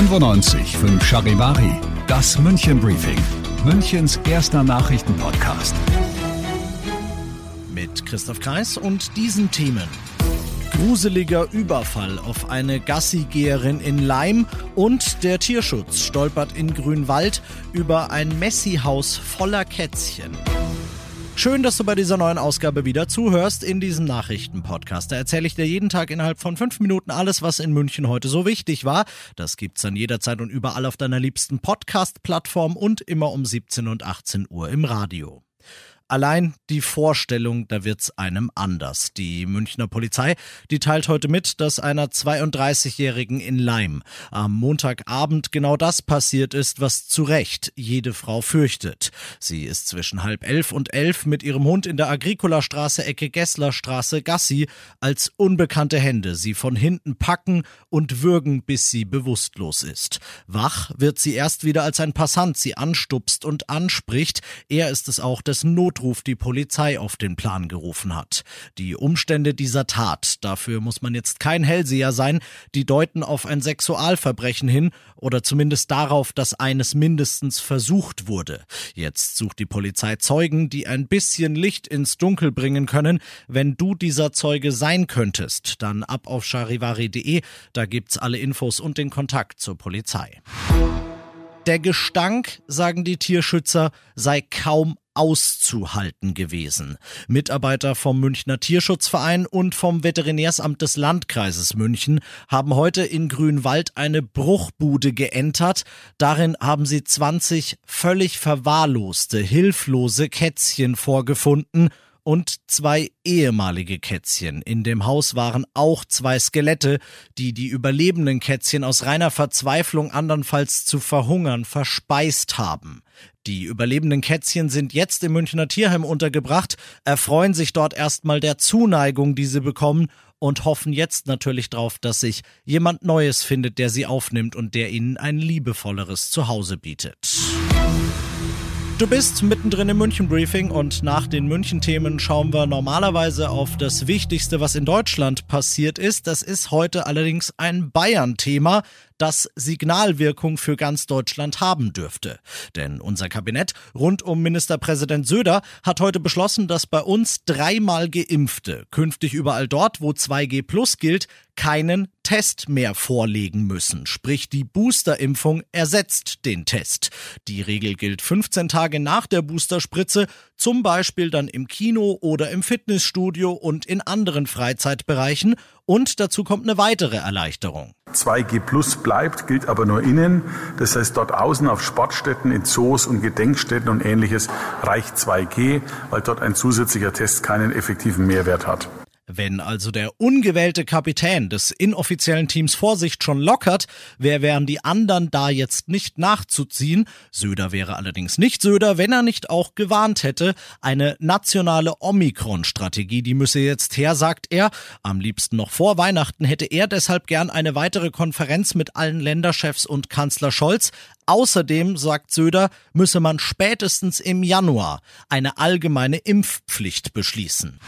95 5 Charivari, das München Briefing, Münchens erster Nachrichtenpodcast. Mit Christoph Kreis und diesen Themen. Gruseliger Überfall auf eine Gassigeherin in Leim und der Tierschutz stolpert in Grünwald über ein Messi-Haus voller Kätzchen. Schön, dass du bei dieser neuen Ausgabe wieder zuhörst in diesem Nachrichtenpodcast. Da erzähle ich dir jeden Tag innerhalb von fünf Minuten alles, was in München heute so wichtig war. Das gibt's dann jederzeit und überall auf deiner liebsten Podcast-Plattform und immer um 17 und 18 Uhr im Radio. Allein die Vorstellung, da wird's einem anders. Die Münchner Polizei, die teilt heute mit, dass einer 32-Jährigen in Leim am Montagabend genau das passiert ist, was zu Recht jede Frau fürchtet. Sie ist zwischen halb elf und elf mit ihrem Hund in der Agricolastraße Ecke Gesslerstraße Gassi, als unbekannte Hände sie von hinten packen und würgen, bis sie bewusstlos ist. Wach wird sie erst wieder, als ein Passant sie anstupst und anspricht. Er ist es auch, dessen Not Notruf die Polizei auf den Plan gerufen hat. Die Umstände dieser Tat, dafür muss man jetzt kein Hellseher sein, die deuten auf ein Sexualverbrechen hin oder zumindest darauf, dass eines mindestens versucht wurde. Jetzt sucht die Polizei Zeugen, die ein bisschen Licht ins Dunkel bringen können. Wenn du dieser Zeuge sein könntest, dann ab auf charivari.de, da gibt's alle Infos und den Kontakt zur Polizei. Der Gestank, sagen die Tierschützer, sei kaum auszuhalten gewesen. Mitarbeiter vom Münchner Tierschutzverein und vom Veterinärsamt des Landkreises München haben heute in Grünwald eine Bruchbude geentert. Darin haben sie 20 völlig verwahrloste, hilflose Kätzchen vorgefunden und zwei ehemalige Kätzchen. In dem Haus waren auch zwei Skelette, die die überlebenden Kätzchen aus reiner Verzweiflung andernfalls zu verhungern verspeist haben. Die überlebenden Kätzchen sind jetzt im Münchner Tierheim untergebracht, erfreuen sich dort erstmal der Zuneigung, die sie bekommen und hoffen jetzt natürlich darauf, dass sich jemand Neues findet, der sie aufnimmt und der ihnen ein liebevolleres Zuhause bietet. Du bist mittendrin im München Briefing und nach den München Themen schauen wir normalerweise auf das Wichtigste, was in Deutschland passiert ist. Das ist heute allerdings ein Bayern Thema, das Signalwirkung für ganz Deutschland haben dürfte. Denn unser Kabinett rund um Ministerpräsident Söder hat heute beschlossen, dass bei uns dreimal Geimpfte künftig überall dort, wo 2G Plus gilt, keinen Test mehr vorlegen müssen. Sprich, die Boosterimpfung ersetzt den Test. Die Regel gilt 15 Tage nach der Boosterspritze, zum Beispiel dann im Kino oder im Fitnessstudio und in anderen Freizeitbereichen. Und dazu kommt eine weitere Erleichterung. 2G Plus bleibt, gilt aber nur innen. Das heißt, dort außen auf Sportstätten, in Zoos und Gedenkstätten und ähnliches reicht 2G, weil dort ein zusätzlicher Test keinen effektiven Mehrwert hat. Wenn also der ungewählte Kapitän des inoffiziellen Teams Vorsicht schon lockert, wer wären die anderen da jetzt nicht nachzuziehen? Söder wäre allerdings nicht Söder, wenn er nicht auch gewarnt hätte. Eine nationale Omikron-Strategie, die müsse jetzt her, sagt er. Am liebsten noch vor Weihnachten hätte er deshalb gern eine weitere Konferenz mit allen Länderchefs und Kanzler Scholz. Außerdem, sagt Söder, müsse man spätestens im Januar eine allgemeine Impfpflicht beschließen.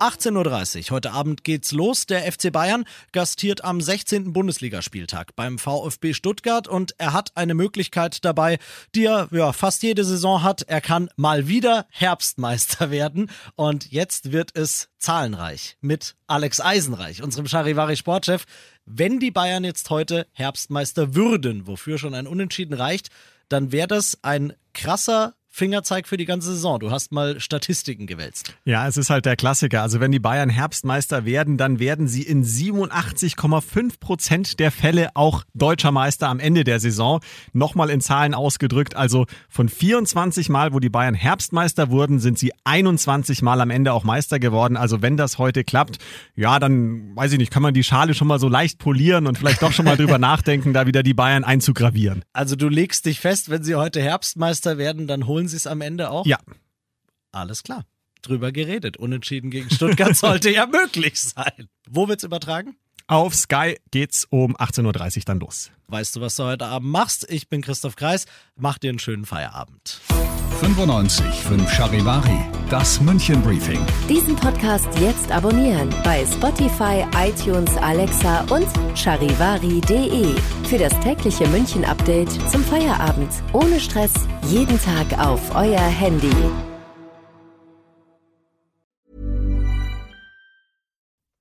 18.30 Uhr. Heute Abend geht's los. Der FC Bayern gastiert am 16. Bundesligaspieltag beim VfB Stuttgart und er hat eine Möglichkeit dabei, die er ja, fast jede Saison hat. Er kann mal wieder Herbstmeister werden und jetzt wird es zahlenreich mit Alex Eisenreich, unserem Charivari Sportchef. Wenn die Bayern jetzt heute Herbstmeister würden, wofür schon ein Unentschieden reicht, dann wäre das ein krasser Fingerzeig für die ganze Saison. Du hast mal Statistiken gewälzt. Ja, es ist halt der Klassiker. Also wenn die Bayern Herbstmeister werden, dann werden sie in 87,5 Prozent der Fälle auch deutscher Meister am Ende der Saison. Nochmal in Zahlen ausgedrückt. Also von 24 Mal, wo die Bayern Herbstmeister wurden, sind sie 21 Mal am Ende auch Meister geworden. Also wenn das heute klappt, ja, dann weiß ich nicht, kann man die Schale schon mal so leicht polieren und vielleicht doch schon mal drüber nachdenken, da wieder die Bayern einzugravieren. Also du legst dich fest, wenn sie heute Herbstmeister werden, dann holen sie es am Ende auch? Ja. Alles klar. Drüber geredet. Unentschieden gegen Stuttgart sollte ja möglich sein. Wo wird's übertragen? Auf Sky geht's um 18.30 Uhr dann los. Weißt du, was du heute Abend machst? Ich bin Christoph Kreis. Mach dir einen schönen Feierabend. 95 5 Charivari, das München Briefing. Diesen Podcast jetzt abonnieren bei Spotify, iTunes, Alexa und charivari.de. Für das tägliche München Update zum Feierabend. Ohne Stress, jeden Tag auf euer Handy.